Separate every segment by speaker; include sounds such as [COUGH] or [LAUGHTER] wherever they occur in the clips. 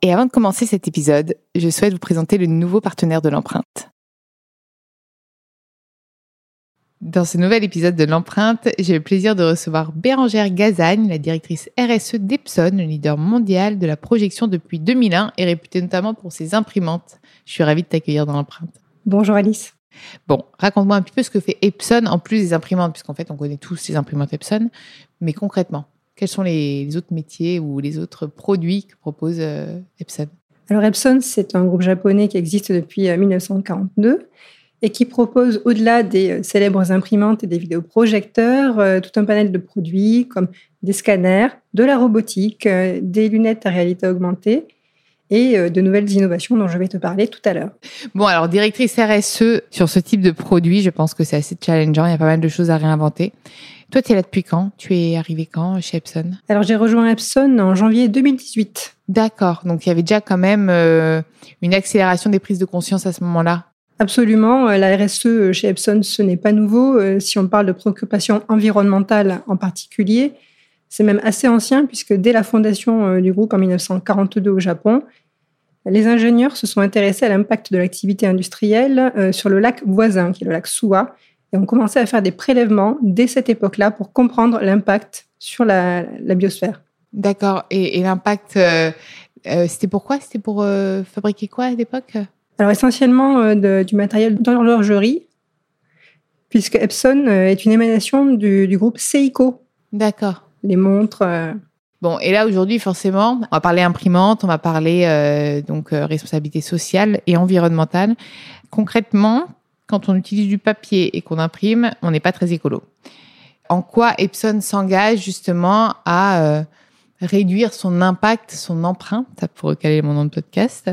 Speaker 1: Et avant de commencer cet épisode, je souhaite vous présenter le nouveau partenaire de l'empreinte. Dans ce nouvel épisode de l'empreinte, j'ai le plaisir de recevoir Bérangère Gazagne, la directrice RSE d'Epson, le leader mondial de la projection depuis 2001 et réputée notamment pour ses imprimantes. Je suis ravie de t'accueillir dans l'empreinte.
Speaker 2: Bonjour Alice.
Speaker 1: Bon, raconte-moi un petit peu ce que fait Epson en plus des imprimantes, puisqu'en fait on connaît tous les imprimantes Epson, mais concrètement, quels sont les, autres métiers ou les autres produits que propose euh, Epson?
Speaker 2: Alors Epson, c'est un groupe japonais qui existe depuis 1942 euh, et qui propose, au-delà des euh, célèbres imprimantes et des vidéoprojecteurs, tout un panel de produits comme des scanners, de la robotique, des lunettes à réalité augmentée et de nouvelles innovations dont je vais te parler tout à l'heure.
Speaker 1: Bon, alors directrice RSE sur ce type de produit, je pense que c'est assez challengeant, il y a pas mal de choses à réinventer. Toi, tu es là depuis quand? Tu es arrivé quand chez Epson?
Speaker 2: Alors, j'ai rejoint Epson en janvier 2018.
Speaker 1: D'accord. Donc, il y avait déjà quand même euh, une accélération des prises de conscience à ce moment-là.
Speaker 2: Absolument. Euh, la RSE euh, chez Epson, ce n'est pas nouveau. Si on parle de préoccupations environnementales en particulier, c'est même assez ancien puisque dès la fondation du groupe en 1942 au Japon, les ingénieurs se sont intéressés à l'impact de l'activité industrielle sur le lac voisin, qui est le lac Suwa, et on commençait à faire des prélèvements dès cette époque-là pour comprendre l'impact sur la, biosphère.
Speaker 1: D'accord. Et, l'impact, euh, euh, c'était pourquoi C'était pour euh, fabriquer quoi à l'époque?
Speaker 2: Alors essentiellement du matériel d'horlogerie, puisque Epson est une émanation du, groupe Seiko.
Speaker 1: D'accord.
Speaker 2: Les montres.
Speaker 1: Bon, et là aujourd'hui, forcément, on va parler imprimante, on va parler donc responsabilité sociale et environnementale. Concrètement, quand on utilise du papier et qu'on imprime, on n'est pas très écolo. En quoi Epson s'engage justement à euh, réduire son impact, son empreinte, pour recaler mon nom de podcast,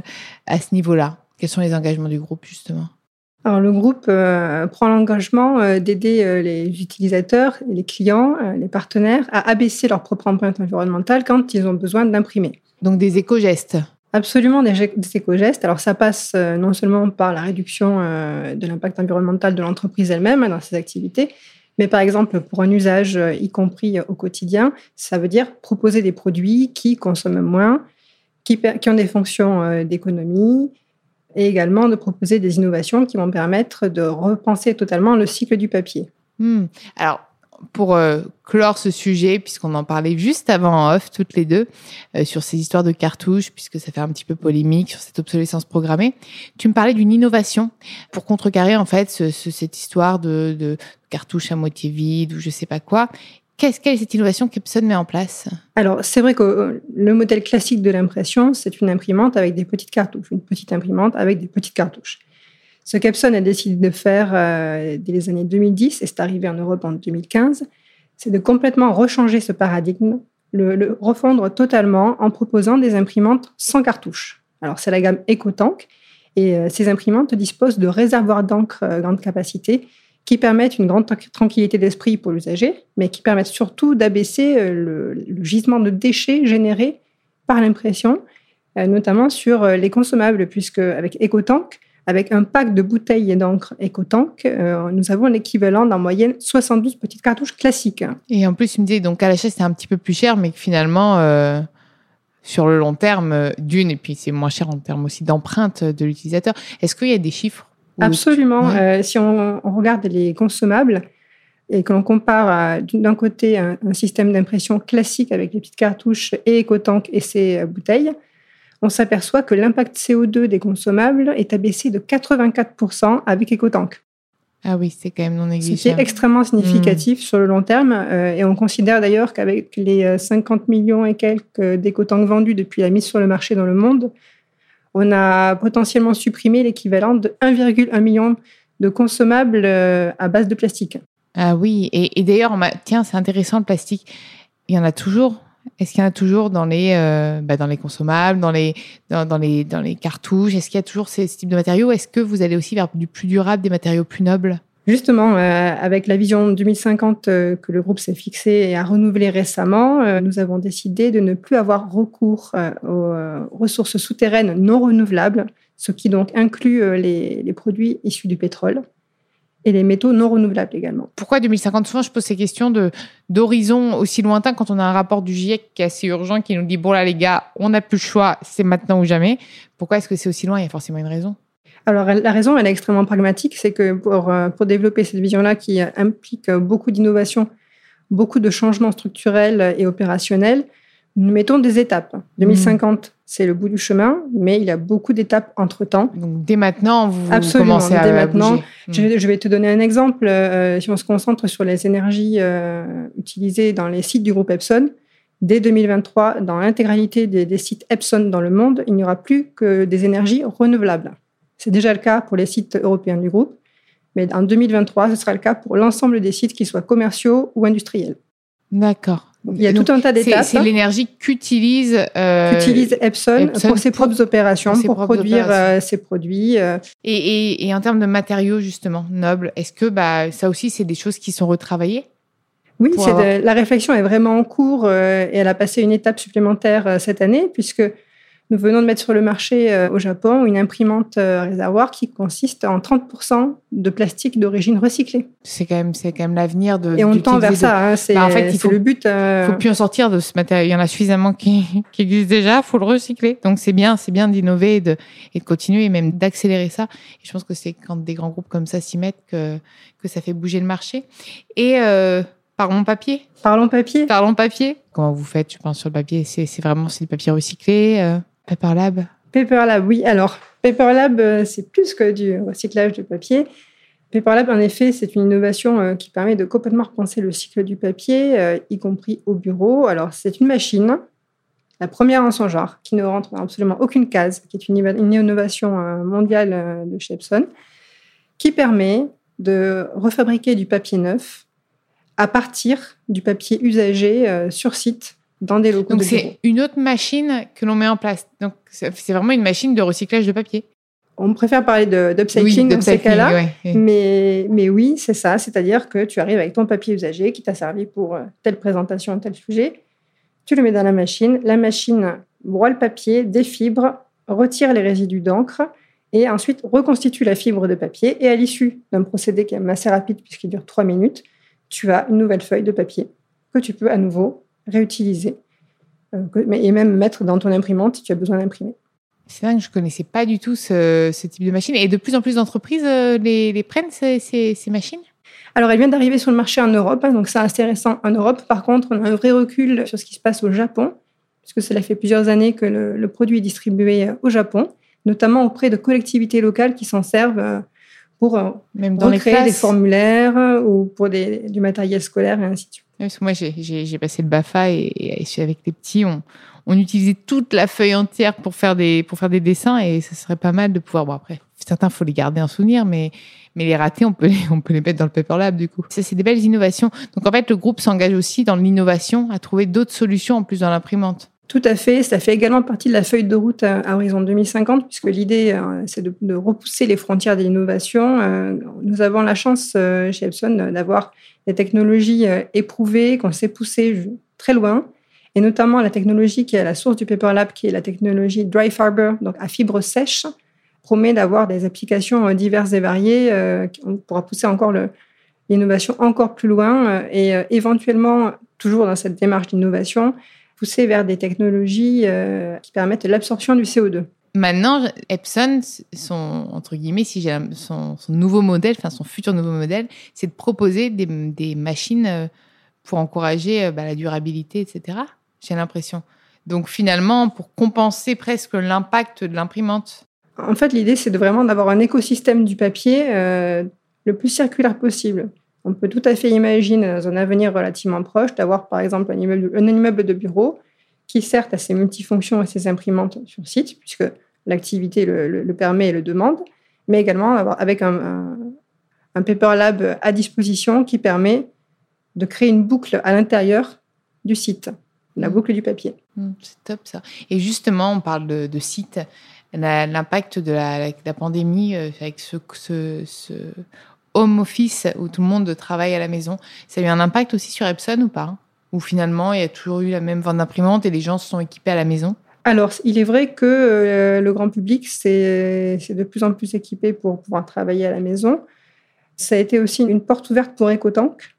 Speaker 1: à ce niveau-là? Quels sont les engagements du groupe justement?
Speaker 2: Alors, le groupe euh, prend l'engagement euh, d'aider les utilisateurs, les clients, les partenaires à abaisser leur propre empreinte environnementale quand ils ont besoin d'imprimer.
Speaker 1: Donc des éco-gestes
Speaker 2: Absolument, des, éco-gestes. Alors, ça passe euh, non seulement par la réduction euh, de l'impact environnemental de l'entreprise elle-même hein, dans ses activités, mais par exemple, pour un usage, euh, y compris au quotidien, ça veut dire proposer des produits qui consomment moins, qui, ont des fonctions d'économie, et également de proposer des innovations qui vont permettre de repenser totalement le cycle du papier.
Speaker 1: Hmm. Alors, pour euh, clore ce sujet, puisqu'on en parlait juste avant en off, toutes les deux, euh, sur ces histoires de cartouches, puisque ça fait un petit peu polémique sur cette obsolescence programmée, tu me parlais d'une innovation pour contrecarrer en fait cette histoire de, cartouches à moitié vide ou je sais pas quoi. Qu'est-ce quelle cette innovation qu'Epson met en place?
Speaker 2: Alors, c'est vrai que euh, le modèle classique de l'impression, c'est une imprimante avec des petites cartouches, une petite imprimante avec des petites cartouches. Ce qu'Epson a décidé de faire euh, dès les années 2010, et c'est arrivé en Europe en 2015, c'est de complètement rechanger ce paradigme, le, refondre totalement en proposant des imprimantes sans cartouche. Alors c'est la gamme EcoTank, et euh, ces imprimantes disposent de réservoirs d'encre euh, grande capacité qui permettent une grande tranquillité d'esprit pour l'usager, mais qui permettent surtout d'abaisser le, le, gisement de déchets générés par l'impression, notamment sur les consommables, puisque avec EcoTank, avec un pack de bouteilles d'encre EcoTank, euh, nous avons l'équivalent d'en moyenne 72 petites cartouches classiques.
Speaker 1: Et en plus, il me disait donc à l'achat c'est un petit peu plus cher, mais que finalement, euh, sur le long terme, euh, d'une, et puis c'est moins cher en termes aussi d'empreinte de l'utilisateur. Est-ce qu'il y a des chiffres
Speaker 2: Absolument. si on, regarde les consommables, et que l'on compare d'un côté un, un système d'impression classique avec les petites cartouches et EcoTank et ses bouteilles, on s'aperçoit que l'impact CO2 des consommables est abaissé de 84% avec EcoTank.
Speaker 1: Ah oui, c'est quand même non négligeable.
Speaker 2: C'est extrêmement significatif hmm. sur le long terme. Euh, et on considère d'ailleurs qu'avec les 50 euh, millions et quelques d'EcoTank vendus depuis la mise sur le marché dans le monde, on a potentiellement supprimé l'équivalent de 1,1 million de consommables euh, à base de plastique.
Speaker 1: Ah oui, et, et d'ailleurs, tiens, c'est intéressant le plastique. Il y en a toujours Est-ce qu'il y en a toujours dans les, euh, bah, dans les consommables, dans les, dans, les, dans les cartouches? Est-ce qu'il y a toujours ces, ce type de matériaux? Est-ce que vous allez aussi vers du plus durable, des matériaux plus nobles?
Speaker 2: Justement, euh, avec la vision 2050 euh, que le groupe s'est fixé et a renouvelé récemment, nous avons décidé de ne plus avoir recours aux ressources souterraines non renouvelables, ce qui donc inclut les produits issus du pétrole et les métaux non renouvelables également.
Speaker 1: Pourquoi 2050 Souvent, je pose ces questions de d'horizon aussi lointain quand on a un rapport du GIEC qui est assez urgent, qui nous dit bon là les gars, on n'a plus le choix, c'est maintenant ou jamais. Pourquoi est-ce que c'est aussi loin? Il y a forcément une raison.
Speaker 2: Alors la raison, elle est extrêmement pragmatique, c'est que pour, euh, pour développer cette vision-là qui implique beaucoup d'innovation, beaucoup de changements structurels et opérationnels, nous mettons des étapes. 2050, mmh. C'est le bout du chemin, mais il y a beaucoup d'étapes entre-temps.
Speaker 1: Donc dès maintenant, vous Absolument, commencez à dès maintenant.
Speaker 2: Bouger. Je, vais te donner un exemple. Euh, si on se concentre sur les énergies euh, utilisées dans les sites du groupe Epson, dès 2023, dans l'intégralité des, des sites Epson dans le monde, il n'y aura plus que des énergies renouvelables. C'est déjà le cas pour les sites européens du groupe, mais en 2023, ce sera le cas pour l'ensemble des sites, qu'ils soient commerciaux ou industriels.
Speaker 1: D'accord.
Speaker 2: Il y a tout un tas d'étapes.
Speaker 1: C'est l'énergie qu'utilise
Speaker 2: euh, qu'utilise Epson, pour ses propres opérations, pour, produire euh, ses produits. Euh.
Speaker 1: Et, et, et, en termes de matériaux justement nobles, est-ce que bah, ça aussi c'est des choses qui sont retravaillées?
Speaker 2: Oui, la réflexion est vraiment en cours et elle a passé une étape supplémentaire cette année puisque nous venons de mettre sur le marché euh, au Japon une imprimante euh, réservoir qui consiste en 30% de plastique d'origine recyclée.
Speaker 1: C'est quand même, c'est quand même l'avenir de.
Speaker 2: Et on tend vers ça. Hein, c'est bah, en fait, il faut, le but.
Speaker 1: Euh... faut plus en sortir de ce matériel. Il y en a suffisamment qui, [LAUGHS] qui existent déjà. Faut le recycler. Donc c'est bien, c'est bien d'innover et de, et de continuer et même d'accélérer ça. Et je pense que c'est quand des grands groupes comme ça s'y mettent que que ça fait bouger le marché. Et euh, Parlons papier.
Speaker 2: Parlons papier.
Speaker 1: Parlons papier. Comment vous faites, je pense, sur le papier? C'est vraiment c'est du papier recyclé euh Paperlab
Speaker 2: Paperlab, oui. Alors, Paperlab, euh, c'est plus que du recyclage de papier. Paperlab, en effet, c'est une innovation euh, qui permet de complètement repenser le cycle du papier, euh, y compris au bureau. Alors, c'est une machine, la première en son genre, qui ne rentre dans absolument aucune case, qui est une, innovation mondiale de chez Epson, qui permet de refabriquer du papier neuf à partir du papier usagé sur site dans des locaux.
Speaker 1: Donc c'est une autre machine que l'on met en place. Donc c'est vraiment une machine de recyclage de papier.
Speaker 2: On préfère parler d'upcycling dans ces cas-là, mais, mais oui, c'est ça. C'est-à-dire que tu arrives avec ton papier usagé qui t'a servi pour euh, telle présentation, tel sujet, tu le mets dans la machine, la machine broie le papier, défibre, retire les résidus d'encre et ensuite reconstitue la fibre de papier. Et à l'issue d'un procédé qui est assez rapide puisqu'il dure trois minutes, tu as une nouvelle feuille de papier que tu peux à nouveau réutiliser euh, et même mettre dans ton imprimante si tu as besoin d'imprimer.
Speaker 1: C'est vrai que je connaissais pas du tout ce, type de machine. Et de plus en plus d'entreprises euh, les, prennent, ces, ces, machines?
Speaker 2: Alors, elles viennent d'arriver sur le marché en Europe, hein, donc c'est intéressant en Europe. Par contre, on a un vrai recul sur ce qui se passe au Japon, puisque cela fait plusieurs années que le, produit est distribué euh, au Japon, notamment auprès de collectivités locales qui s'en servent pour Même dans recréer des formulaires ou pour des, du matériel scolaire et ainsi de suite.
Speaker 1: Parce que moi, j'ai passé le BAFA et, et, avec les petits, on, on, utilisait toute la feuille entière pour faire des, pour faire des dessins et ça serait pas mal de pouvoir. Bon, après, certains, faut les garder en souvenir, mais, mais les ratés, on peut les, on peut les mettre dans le Paper Lab, du coup. Ça, c'est des belles innovations. Donc, en fait, le groupe s'engage aussi dans l'innovation à trouver d'autres solutions en plus dans l'imprimante.
Speaker 2: Tout à fait. Ça fait également partie de la feuille de route à, horizon 2050, puisque l'idée, euh, c'est de, repousser les frontières de l'innovation. Euh, nous avons la chance euh, chez Epson d'avoir des technologies éprouvées, qu'on sait pousser très loin, et notamment la technologie qui est à la source du Paper Lab, qui est la technologie Dry Fiber, donc à fibre sèche, promet d'avoir des applications diverses et variées. On pourra pousser encore l'innovation encore plus loin et éventuellement, toujours dans cette démarche d'innovation, pousser vers des technologies euh, qui permettent l'absorption du CO2.
Speaker 1: Maintenant, Epson, son entre guillemets, si j'ai son, nouveau modèle, enfin son futur nouveau modèle, c'est de proposer des, machines euh, pour encourager euh, bah, la durabilité, etc. J'ai l'impression. Donc finalement, pour compenser presque l'impact de l'imprimante.
Speaker 2: En fait, l'idée, c'est vraiment d'avoir un écosystème du papier le plus circulaire possible. On peut tout à fait imaginer dans un avenir relativement proche d'avoir par exemple un immeuble, de bureau qui certes a ses multifonctions et ses imprimantes sur site, puisque l'activité le, permet et le demande, mais également avec un, Paper Lab à disposition qui permet de créer une boucle à l'intérieur du site. la boucle du papier.
Speaker 1: Mmh, c'est top ça. Et justement, on parle de, de site. L'impact de la, la, pandémie avec ce, ce, ce, home office où tout le monde travaille à la maison, ça a eu un impact aussi sur Epson ou pas? Ou finalement, il y a toujours eu la même vente d'imprimantes et les gens se sont équipés à la maison?
Speaker 2: Alors, il est vrai que euh, le grand public s'est de plus en plus équipé pour pouvoir travailler à la maison. Ça a été aussi une porte ouverte pour EcoTank,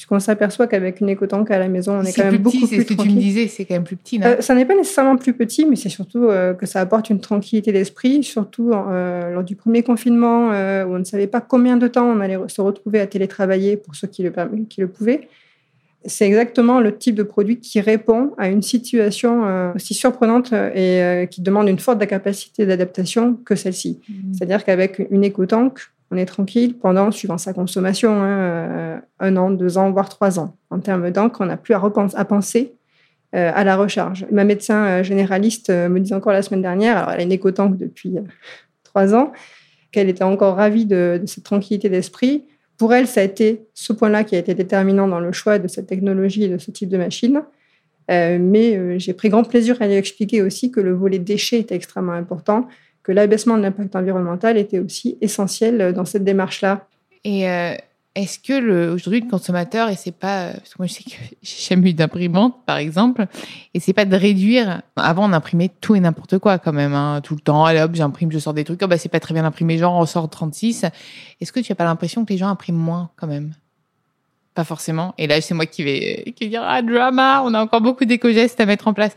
Speaker 2: puisqu'on s'aperçoit qu'avec une EcoTank à la maison, on est, quand même beaucoup plus
Speaker 1: C'est ce que tu me disais, c'est quand même plus petit.
Speaker 2: Euh, ça n'est pas nécessairement plus petit, mais c'est surtout euh, que ça apporte une tranquillité d'esprit, surtout lors du premier confinement, où on ne savait pas combien de temps on allait se retrouver à télétravailler pour ceux qui le, qui le pouvaient c'est exactement le type de produit qui répond à une situation euh, aussi surprenante et euh, qui demande une forte capacité d'adaptation que celle-ci. Mmh. C'est-à-dire qu'avec une éco-tank, on est tranquille pendant, suivant sa consommation, hein, euh, un an, deux ans, voire trois ans. En termes d'encre, on n'a plus à, penser à la recharge. Ma médecin généraliste me disait encore la semaine dernière, alors elle a une éco-tank depuis trois ans, qu'elle était encore ravie de cette tranquillité d'esprit pour elle, ça a été ce point-là qui a été déterminant dans le choix de cette technologie et de ce type de machine. Euh, mais euh, j'ai pris grand plaisir à lui expliquer aussi que le volet déchets était extrêmement important, l'abaissement de l'impact environnemental était aussi essentiel dans cette démarche-là.
Speaker 1: Et euh, est-ce que aujourd'hui le consommateur, et c'est pas parce que moi je sais que [LAUGHS] j'ai jamais eu d'imprimante par exemple, et c'est pas de réduire. Avant on imprimait tout et n'importe quoi quand même, hein, tout le temps. Allez hop, j'imprime, je sors des trucs. Oh bah c'est pas très bien imprimé, genre on sort 36. Est-ce que tu as pas l'impression que les gens impriment moins quand même? Pas forcément. Et là c'est moi qui vais qui vais dire ah drama, on a encore beaucoup d'éco-gestes à mettre en place.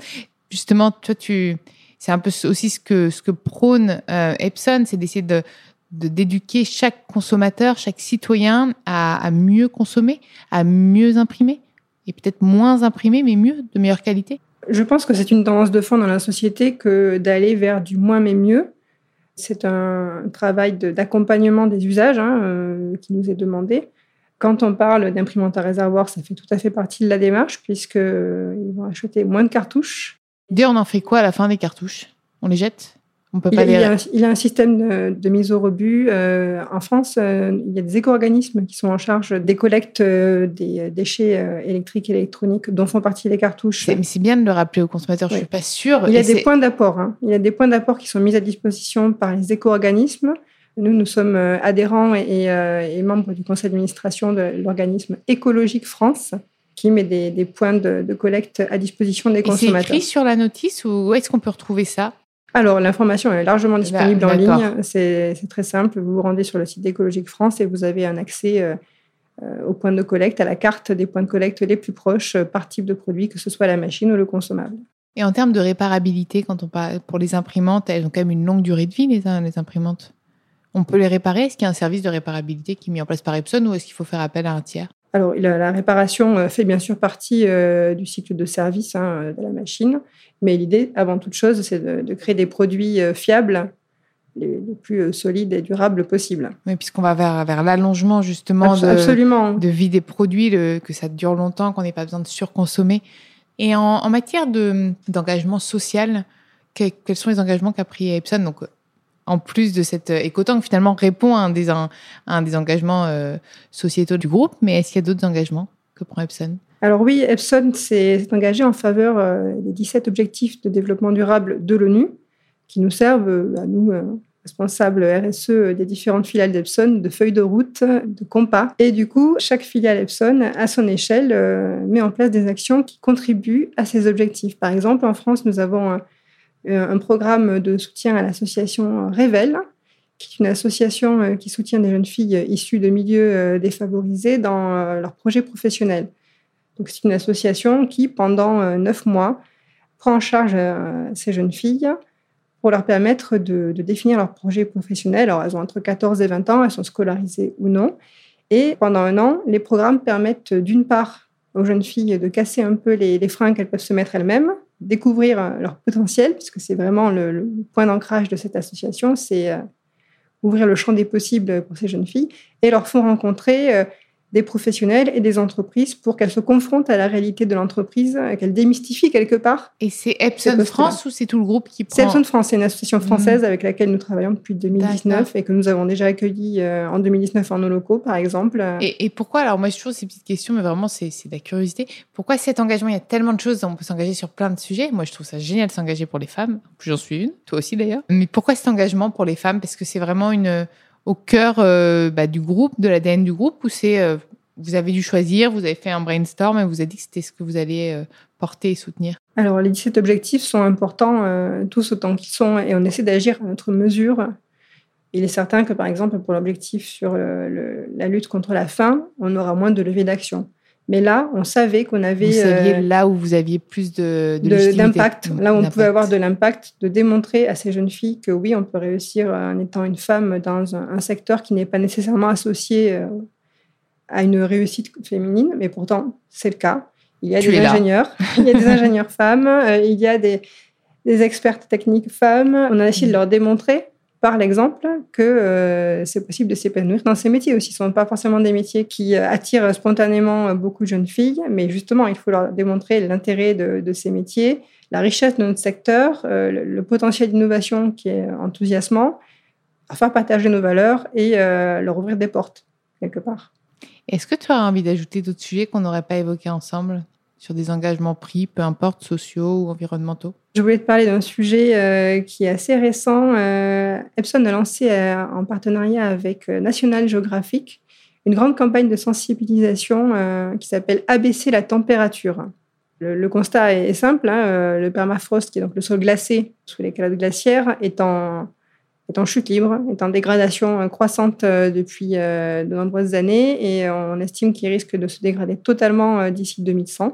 Speaker 1: Justement, toi tu c'est un peu aussi ce que prône euh, Epson, c'est d'essayer de d'éduquer chaque consommateur, chaque citoyen à, mieux consommer, à mieux imprimer et peut-être moins imprimer, mais mieux, de meilleure qualité
Speaker 2: Je pense que c'est une tendance de fond dans la société que d'aller vers du moins mais mieux. C'est un travail d'accompagnement des usages hein, euh, qui nous est demandé. Quand on parle d'imprimante à réservoir, ça fait tout à fait partie de la démarche puisqu'ils euh, vont acheter moins de cartouches.
Speaker 1: On en fait quoi à la fin des cartouches? On les jette?
Speaker 2: Il, a, un, système de, mise au rebut. Euh, en France, euh, il y a des éco-organismes qui sont en charge des collectes euh, des déchets électriques et électroniques dont font partie les cartouches.
Speaker 1: C'est bien de le rappeler aux consommateurs, je ne suis pas sûre.
Speaker 2: Il y a des points d'apport. Hein. Il y a des points d'apport qui sont mis à disposition par les éco-organismes. Nous, nous sommes adhérents et, membres du conseil d'administration de l'organisme Écologique France qui met des, points de, de, collecte à disposition des consommateurs.
Speaker 1: C'est écrit sur la notice ou où est-ce qu'on peut retrouver ça?
Speaker 2: Alors, l'information est largement disponible en ligne. C'est très simple. Vous vous rendez sur le site d'Écologique France et vous avez un accès euh, euh, au point de collecte, à la carte des points de collecte les plus proches euh, par type de produit, que ce soit la machine ou le consommable.
Speaker 1: Et en termes de réparabilité, quand on parle pour les imprimantes, elles ont quand même une longue durée de vie, les, les imprimantes? On peut les réparer? Est-ce qu'il y a un service de réparabilité qui est mis en place par Epson ou est-ce qu'il faut faire appel à un tiers?
Speaker 2: Alors, la réparation fait bien sûr partie du cycle de service hein, de la machine, mais l'idée, avant toute chose, c'est de, créer des produits euh, fiables, les, plus euh, solides et durables possibles.
Speaker 1: Oui, puisqu'on va vers, vers l'allongement justement de, de, vie des produits, que ça dure longtemps, qu'on n'ait pas besoin de surconsommer. Et en, matière d'engagement social, quels sont les engagements qu'a pris Epson? Donc, en plus de cette écotank, finalement, répond à un des, engagements euh, sociétaux du groupe, mais est-ce qu'il y a d'autres engagements que prend Epson?
Speaker 2: Alors oui, Epson s'est engagé en faveur euh, des 17 objectifs de développement durable de l'ONU, qui nous servent euh, à nous, euh, responsables RSE des différentes filiales d'Epson, de feuilles de route, de compas. Et du coup, chaque filiale Epson, à son échelle, met en place des actions qui contribuent à ces objectifs. Par exemple, en France, nous avons un, programme de soutien à l'association Révèle, qui est une association qui soutient des jeunes filles issues de milieux défavorisés dans leurs projets professionnels. Donc, c'est une association qui, pendant euh, neuf mois, prend en charge euh, ces jeunes filles pour leur permettre de, définir leur projet professionnel. Alors, elles ont entre 14 et 20 ans, elles sont scolarisées ou non. Et pendant un an, les programmes permettent d'une part aux jeunes filles de casser un peu les, freins qu'elles peuvent se mettre elles-mêmes, découvrir euh, leur potentiel, puisque c'est vraiment le, point d'ancrage de cette association, c'est ouvrir le champ des possibles pour ces jeunes filles, et leur font rencontrer des professionnels et des entreprises pour qu'elles se confrontent à la réalité de l'entreprise, qu'elles démystifient quelque part.
Speaker 1: Et c'est Epson France ou c'est tout le groupe qui prend
Speaker 2: C'est Epson France, c'est une association mmh. française avec laquelle nous travaillons depuis 2019 et que nous avons déjà accueilli euh, en 2019 en nos locaux, par exemple.
Speaker 1: Et, pourquoi Alors moi, je toujours ces petites questions, mais vraiment, c'est de la curiosité. Pourquoi cet engagement Il y a tellement de choses, on peut s'engager sur plein de sujets. Moi, je trouve ça génial de s'engager pour les femmes. Plus j'en suis une, toi aussi d'ailleurs. Mais pourquoi cet engagement pour les femmes? Parce que c'est vraiment une au cœur euh, bah, du groupe, de l'ADN du groupe, ou c'est euh, vous avez dû choisir, vous avez fait un brainstorm et vous avez dit que c'était ce que vous allez euh, porter et soutenir?
Speaker 2: Alors, les 17 objectifs sont importants, tous autant qu'ils sont, et on essaie d'agir à notre mesure. Il est certain que, par exemple, pour l'objectif sur la lutte contre la faim, on aura moins de levées d'action. Mais là, on savait qu'on avait. Vous
Speaker 1: saviez là où vous aviez plus de,
Speaker 2: d'impact. Là où on pouvait avoir de l'impact, de démontrer à ces jeunes filles que oui, on peut réussir en étant une femme dans un, secteur qui n'est pas nécessairement associé euh, à une réussite féminine, mais pourtant c'est le cas. Il y a des ingénieurs, [LAUGHS] il y a des ingénieurs femmes, euh, il y a des, des expertes techniques femmes. On a essayé de leur démontrer par l'exemple que euh, c'est possible de s'épanouir dans ces métiers aussi. Ce ne sont pas forcément des métiers qui euh, attirent spontanément beaucoup de jeunes filles, mais justement, il faut leur démontrer l'intérêt de, ces métiers, la richesse de notre secteur, euh, le, potentiel d'innovation qui est enthousiasmant, à faire partager nos valeurs et leur ouvrir des portes, quelque part.
Speaker 1: Est-ce que tu as envie d'ajouter d'autres sujets qu'on n'aurait pas évoqués ensemble? Sur des engagements pris, peu importe, sociaux ou environnementaux?
Speaker 2: Je voulais te parler d'un sujet euh, qui est assez récent. Euh, Epson a lancé euh, en partenariat avec National Geographic une grande campagne de sensibilisation qui s'appelle ABC la température. Le, constat est, simple, hein, le permafrost, qui est donc le sol glacé sous les calottes glaciaires, est en chute libre, est en dégradation croissante depuis de nombreuses années et on estime qu'il risque de se dégrader totalement d'ici 2100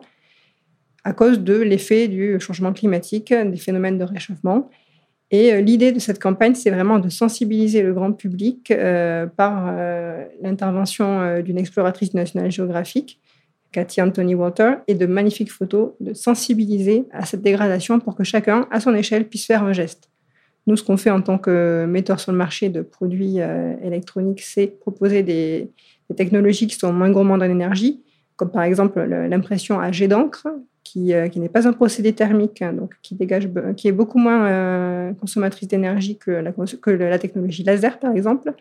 Speaker 2: à cause de l'effet du changement climatique, des phénomènes de réchauffement. Et euh, l'idée de cette campagne, c'est vraiment de sensibiliser le grand public euh, par euh, l'intervention d'une exploratrice nationale géographique, Cathy Anthony Water, et de magnifiques photos, de sensibiliser à cette dégradation pour que chacun, à son échelle, puisse faire un geste. Nous, ce qu'on fait en tant que metteur sur le marché de produits électroniques, c'est proposer des, des, technologies qui sont moins gourmandes en énergie, comme par exemple l'impression à jet d'encre, euh, qui, n'est pas un procédé thermique, hein, donc qui, dégage, qui est beaucoup moins euh, consommatrice d'énergie que la, technologie laser, par exemple.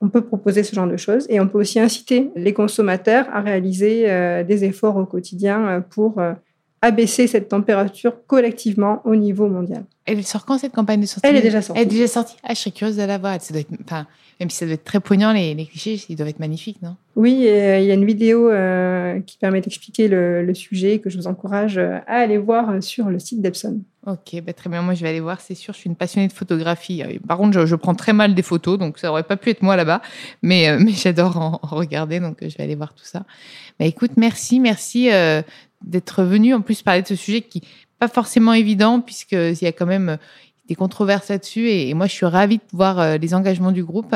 Speaker 2: On peut proposer ce genre de choses et on peut aussi inciter les consommateurs à réaliser euh, des efforts au quotidien pour abaisser cette température collectivement au niveau mondial.
Speaker 1: Elle sort quand cette campagne de sortie?
Speaker 2: Elle est déjà sortie.
Speaker 1: Elle est déjà sortie. Ah, je serais curieuse de la voir. Ça doit être, enfin, même si ça doit être très poignant, les, les, clichés, ils doivent être magnifiques, non?
Speaker 2: Oui, euh, il y a une vidéo euh, qui permet d'expliquer le, sujet que je vous encourage euh, à aller voir sur le site d'Epson.
Speaker 1: Ok, bah très bien. Moi, je vais aller voir, c'est sûr. Je suis une passionnée de photographie. Par contre, je, prends très mal des photos, donc ça aurait pas pu être moi là-bas. Mais, [LAUGHS] mais j'adore en, regarder, donc je vais aller voir tout ça. Bah, écoute, merci, merci d'être venu en plus parler de ce sujet qui pas forcément évident puisqu'il y a quand même des controverses là-dessus et, moi je suis ravie de voir euh, les engagements du groupe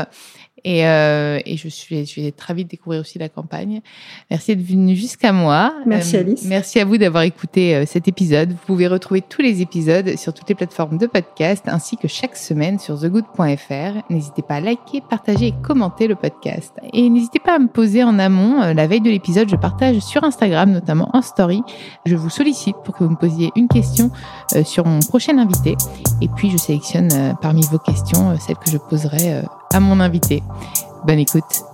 Speaker 1: et, euh, et je suis, je vais très vite découvrir aussi la campagne. Merci d'être venu jusqu'à moi.
Speaker 2: Merci euh, Alice.
Speaker 1: Merci à vous d'avoir écouté cet épisode. Vous pouvez retrouver tous les épisodes sur toutes les plateformes de podcast ainsi que chaque semaine sur thegood.fr. N'hésitez pas à liker, partager et commenter le podcast. Et n'hésitez pas à me poser en amont. La veille de l'épisode, je partage sur Instagram, notamment en story. Je vous sollicite pour que vous me posiez une question sur mon prochain invité. Et puis, je sélectionne parmi vos questions celles que je poserai à mon invité. Bonne écoute.